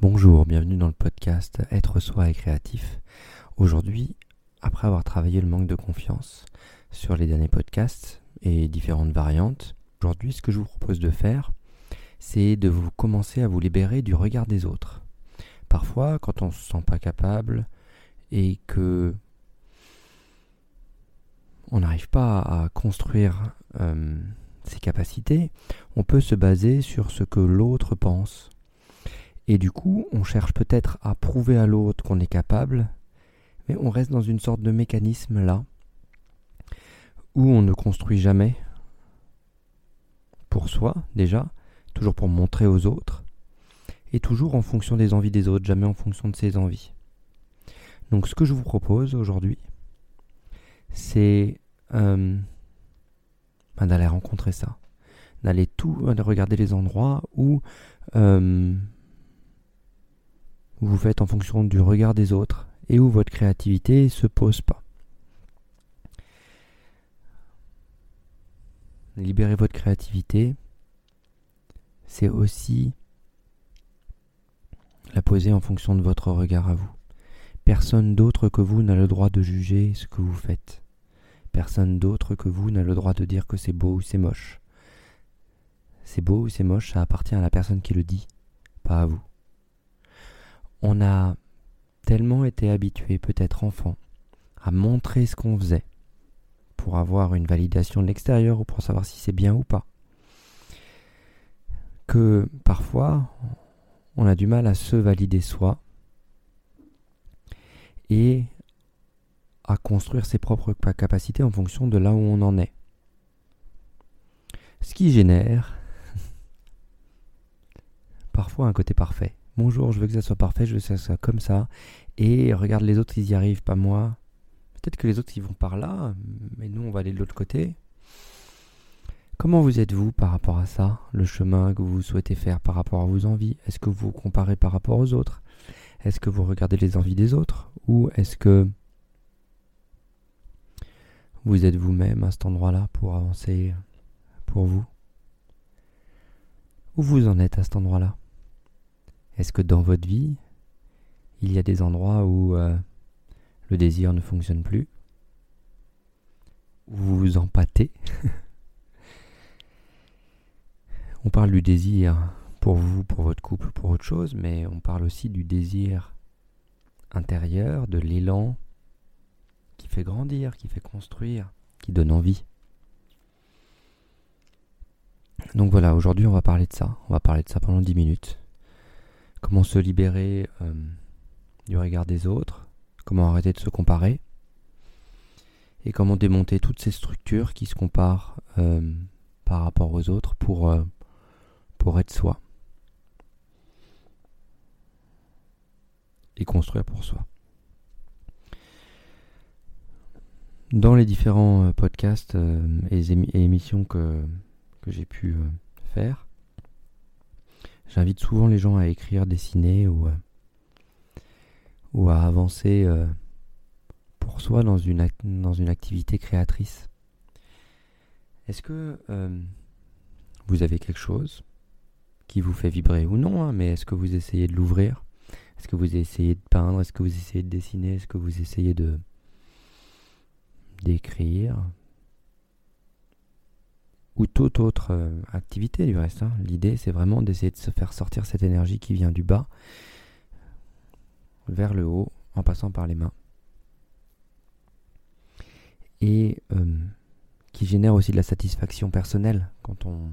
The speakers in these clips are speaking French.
Bonjour, bienvenue dans le podcast Être soi et créatif. Aujourd'hui, après avoir travaillé le manque de confiance sur les derniers podcasts et différentes variantes, aujourd'hui ce que je vous propose de faire, c'est de vous commencer à vous libérer du regard des autres. Parfois, quand on se sent pas capable et que on n'arrive pas à construire euh, ses capacités, on peut se baser sur ce que l'autre pense et du coup, on cherche peut-être à prouver à l'autre qu'on est capable, mais on reste dans une sorte de mécanisme là, où on ne construit jamais pour soi déjà, toujours pour montrer aux autres, et toujours en fonction des envies des autres, jamais en fonction de ses envies. Donc ce que je vous propose aujourd'hui, c'est euh, ben, d'aller rencontrer ça, d'aller tout, regarder les endroits où euh, vous faites en fonction du regard des autres et où votre créativité se pose pas. Libérer votre créativité, c'est aussi la poser en fonction de votre regard à vous. Personne d'autre que vous n'a le droit de juger ce que vous faites. Personne d'autre que vous n'a le droit de dire que c'est beau ou c'est moche. C'est beau ou c'est moche, ça appartient à la personne qui le dit, pas à vous on a tellement été habitué, peut-être enfant, à montrer ce qu'on faisait pour avoir une validation de l'extérieur ou pour savoir si c'est bien ou pas, que parfois on a du mal à se valider soi et à construire ses propres capacités en fonction de là où on en est. Ce qui génère parfois un côté parfait bonjour, je veux que ça soit parfait, je veux que ça soit comme ça. Et regarde les autres, ils y arrivent, pas moi. Peut-être que les autres, ils vont par là, mais nous, on va aller de l'autre côté. Comment vous êtes-vous par rapport à ça, le chemin que vous souhaitez faire par rapport à vos envies? Est-ce que vous vous comparez par rapport aux autres? Est-ce que vous regardez les envies des autres? Ou est-ce que vous êtes vous-même à cet endroit-là pour avancer pour vous? Où vous en êtes à cet endroit-là? Est-ce que dans votre vie, il y a des endroits où euh, le désir ne fonctionne plus? Vous vous empâtez? On parle du désir pour vous, pour votre couple, pour autre chose, mais on parle aussi du désir intérieur, de l'élan qui fait grandir, qui fait construire, qui donne envie. Donc voilà, aujourd'hui on va parler de ça. On va parler de ça pendant 10 minutes comment se libérer euh, du regard des autres, comment arrêter de se comparer, et comment démonter toutes ces structures qui se comparent euh, par rapport aux autres pour, euh, pour être soi. Et construire pour soi. Dans les différents podcasts et, émissions que j'ai pu faire, J'invite souvent les gens à écrire, dessiner ou, euh, ou à avancer euh, pour soi dans une, dans une activité créatrice. Est-ce que euh, vous avez quelque chose qui vous fait vibrer ou non, hein, mais est-ce que vous essayez de l'ouvrir? Est-ce que vous essayez de peindre? Est-ce que vous essayez de dessiner? Est-ce que vous essayez de d'écrire? Ou toute autre euh, activité du reste. Hein. L'idée, c'est vraiment d'essayer de se faire sortir cette énergie qui vient du bas vers le haut en passant par les mains. Et euh, qui génère aussi de la satisfaction personnelle quand on,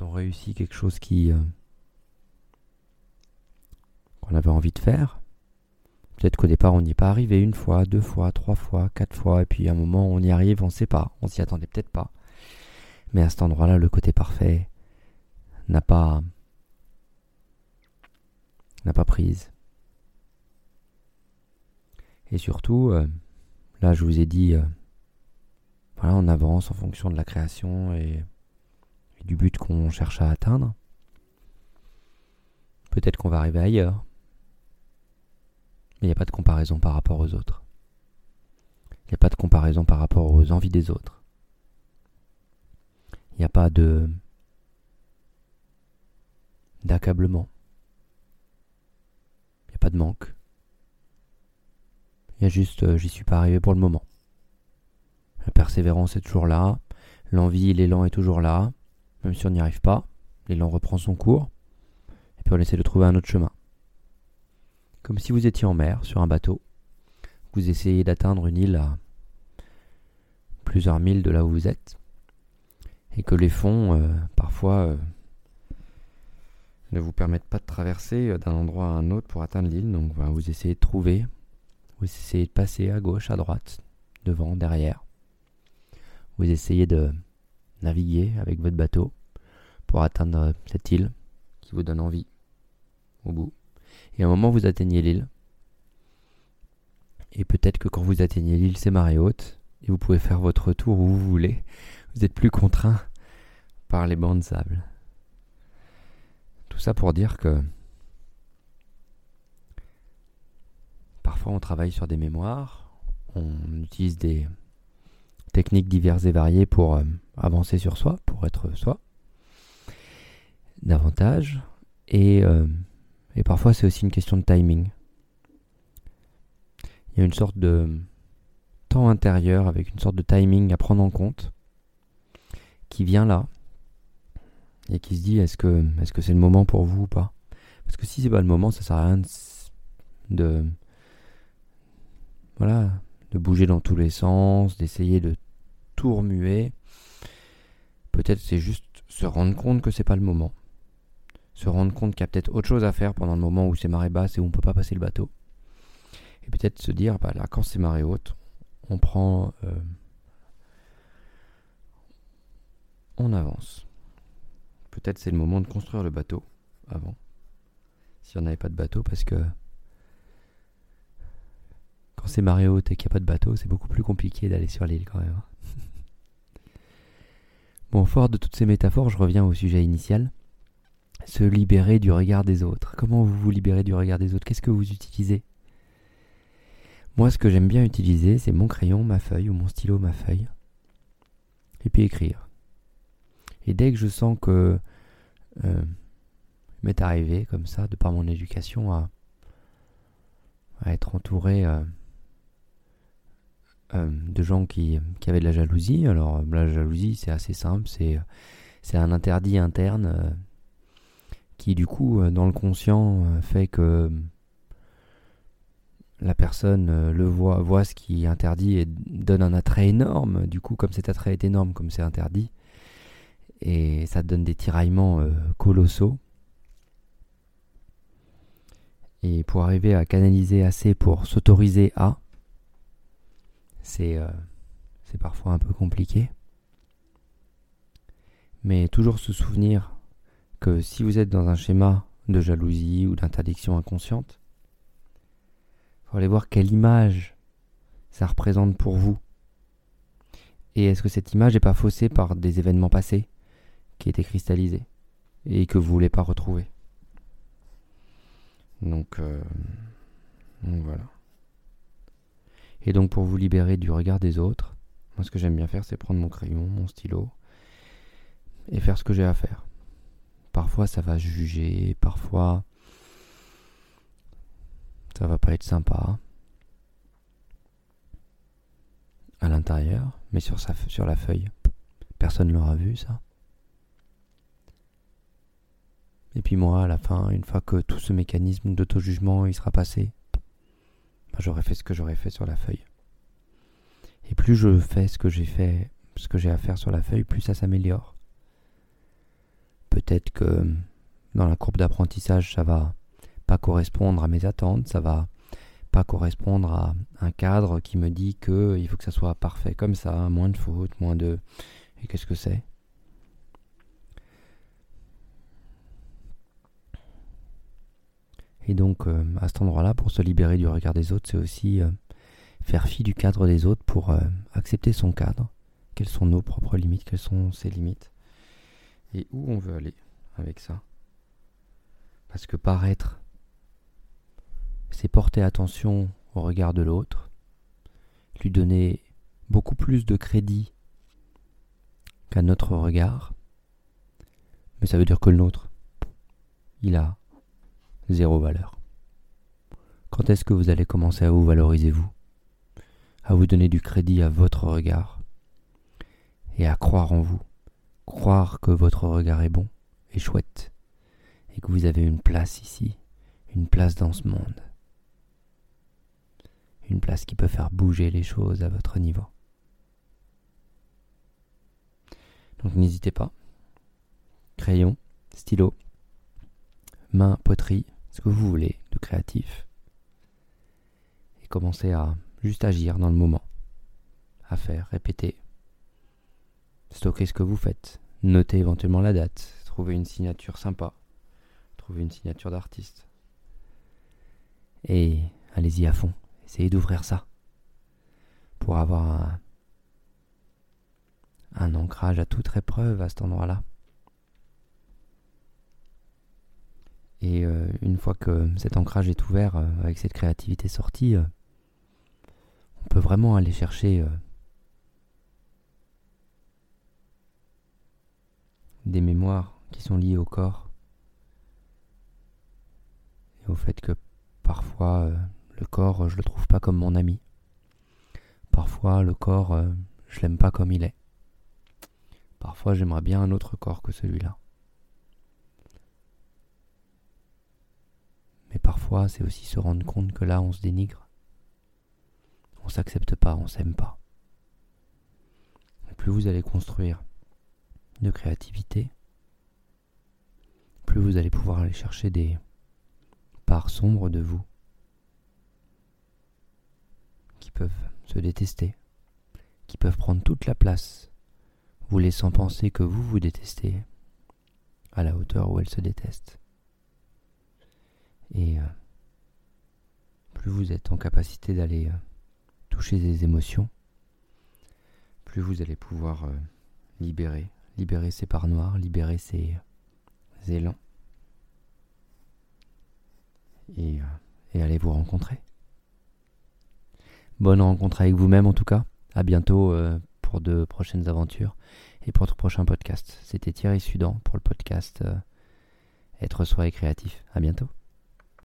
réussit quelque chose qui euh, qu'on avait envie de faire. Peut-être qu'au départ on n'y est pas arrivé une fois, deux fois, trois fois, quatre fois, et puis à un moment on y arrive, on ne sait pas, on s'y attendait peut-être pas. Mais à cet endroit-là, le côté parfait n'a pas n'a pas prise. Et surtout, euh, là je vous ai dit, euh, voilà, on avance en fonction de la création et, et du but qu'on cherche à atteindre. Peut-être qu'on va arriver ailleurs. Mais il n'y a pas de comparaison par rapport aux autres. Il n'y a pas de comparaison par rapport aux envies des autres. Il n'y a pas de d'accablement. de manque. Il y a juste, euh, j'y suis pas arrivé pour le moment. La persévérance est toujours là, l'envie, l'élan est toujours là, même si on n'y arrive pas, l'élan reprend son cours, et puis on essaie de trouver un autre chemin. Comme si vous étiez en mer, sur un bateau, vous essayez d'atteindre une île à plusieurs milles de là où vous êtes, et que les fonds, euh, parfois, euh, ne vous permettent pas de traverser euh, d'un endroit à un autre pour atteindre l'île. Donc vous essayez de trouver, vous essayez de passer à gauche, à droite, devant, derrière. Vous essayez de naviguer avec votre bateau pour atteindre cette île qui vous donne envie au bout. Et à un moment, vous atteignez l'île. Et peut-être que quand vous atteignez l'île, c'est marée haute. Et vous pouvez faire votre retour où vous voulez. Vous êtes plus contraint par les bancs de sable. Tout ça pour dire que parfois on travaille sur des mémoires, on utilise des techniques diverses et variées pour euh, avancer sur soi, pour être soi davantage. Euh, et parfois c'est aussi une question de timing. Il y a une sorte de temps intérieur avec une sorte de timing à prendre en compte qui vient là et qui se dit est-ce que est-ce que c'est le moment pour vous ou pas? Parce que si c'est pas le moment, ça sert à rien de, voilà, de bouger dans tous les sens, d'essayer de tout remuer. Peut-être c'est juste se rendre compte que c'est pas le moment. Se rendre compte qu'il y a peut-être autre chose à faire pendant le moment où c'est marée basse et où on peut pas passer le bateau. Et peut-être se dire, bah là, quand c'est marée haute, on prend. Euh, on avance. Peut-être c'est le moment de construire le bateau avant. Si on n'avait pas de bateau, parce que quand c'est marée haute et qu'il n'y a pas de bateau, c'est beaucoup plus compliqué d'aller sur l'île quand même. bon, fort de toutes ces métaphores, je reviens au sujet initial. Se libérer du regard des autres. Comment vous vous libérez du regard des autres? Qu'est-ce que vous utilisez? Moi, ce que j'aime bien utiliser, c'est mon crayon, ma feuille, ou mon stylo, ma feuille. Et puis écrire. Et dès que je sens que euh, m'est arrivé comme ça, de par mon éducation, à, être entouré euh, euh, de gens qui, avaient de la jalousie. Alors la jalousie, c'est assez simple, c'est c'est un interdit interne qui du coup, dans le conscient, fait que la personne le voit, voit ce qui est interdit et donne un attrait énorme. Du coup, comme cet attrait est énorme, comme c'est interdit, et ça donne des tiraillements euh, colossaux. Et pour arriver à canaliser assez pour s'autoriser à, c'est euh, parfois un peu compliqué. Mais toujours se souvenir que si vous êtes dans un schéma de jalousie ou d'interdiction inconsciente, il faut aller voir quelle image ça représente pour vous. Et est-ce que cette image n'est pas faussée par des événements passés? Qui était cristallisé et que vous voulez pas retrouver. Donc, euh, donc voilà. Et donc pour vous libérer du regard des autres, moi ce que j'aime bien faire c'est prendre mon crayon, mon stylo et faire ce que j'ai à faire. Parfois ça va juger, parfois ça va pas être sympa à l'intérieur, mais sur, sur la feuille, personne l'aura vu ça. Et puis moi, à la fin, une fois que tout ce mécanisme d'auto-jugement il sera passé, bah, j'aurai fait ce que j'aurais fait sur la feuille. Et plus je fais ce que j'ai fait, ce que j'ai à faire sur la feuille, plus ça s'améliore. Peut-être que dans la courbe d'apprentissage, ça va pas correspondre à mes attentes, ça va pas correspondre à un cadre qui me dit que il faut que ça soit parfait comme ça, moins de fautes, moins de et qu'est-ce que c'est? Et donc, euh, à cet endroit-là, pour se libérer du regard des autres, c'est aussi euh, faire fi du cadre des autres pour euh, accepter son cadre. Quelles sont nos propres limites, quelles sont ses limites, et où on veut aller avec ça. Parce que paraître, c'est porter attention au regard de l'autre, lui donner beaucoup plus de crédit qu'à notre regard, mais ça veut dire que le nôtre, il a zéro valeur. Quand est-ce que vous allez commencer à vous valoriser vous? À vous donner du crédit à votre regard et à croire en vous. Croire que votre regard est bon et chouette et que vous avez une place ici, une place dans ce monde. Une place qui peut faire bouger les choses à votre niveau. Donc n'hésitez pas. Crayon, stylo, main, poterie, ce que vous voulez de créatif. Et commencez à juste agir dans le moment. À faire, répéter. Stocker ce que vous faites. Notez éventuellement la date. Trouver une signature sympa. Trouver une signature d'artiste. Et allez-y à fond. Essayez d'ouvrir ça. Pour avoir un, un ancrage à toute épreuve à cet endroit-là. Et euh, une fois que cet ancrage est ouvert, euh, avec cette créativité sortie, euh, on peut vraiment aller chercher des mémoires qui sont liées au corps et au fait que parfois le corps je le trouve pas comme mon ami. Parfois le corps je l'aime pas comme il est. Parfois j'aimerais bien un autre corps que celui-là. Mais parfois, c'est aussi se rendre compte que là, on se dénigre. On s'accepte pas, on s'aime pas. plus vous allez construire de créativité, plus vous allez pouvoir aller chercher des parts sombres de vous qui peuvent se détester, qui peuvent prendre toute la place, vous laissant penser que vous vous détestez à la hauteur où elles se détestent. Et euh, plus vous êtes en capacité d'aller euh, toucher des émotions, plus vous allez pouvoir euh, libérer, libérer ces parts noires, libérer ces élans. Et, et aller vous rencontrer. Bonne rencontre avec vous-même en tout cas. À bientôt pour de prochaines aventures et pour notre prochain podcast. C'était Thierry Sudan pour le podcast Être soi et créatif. À bientôt.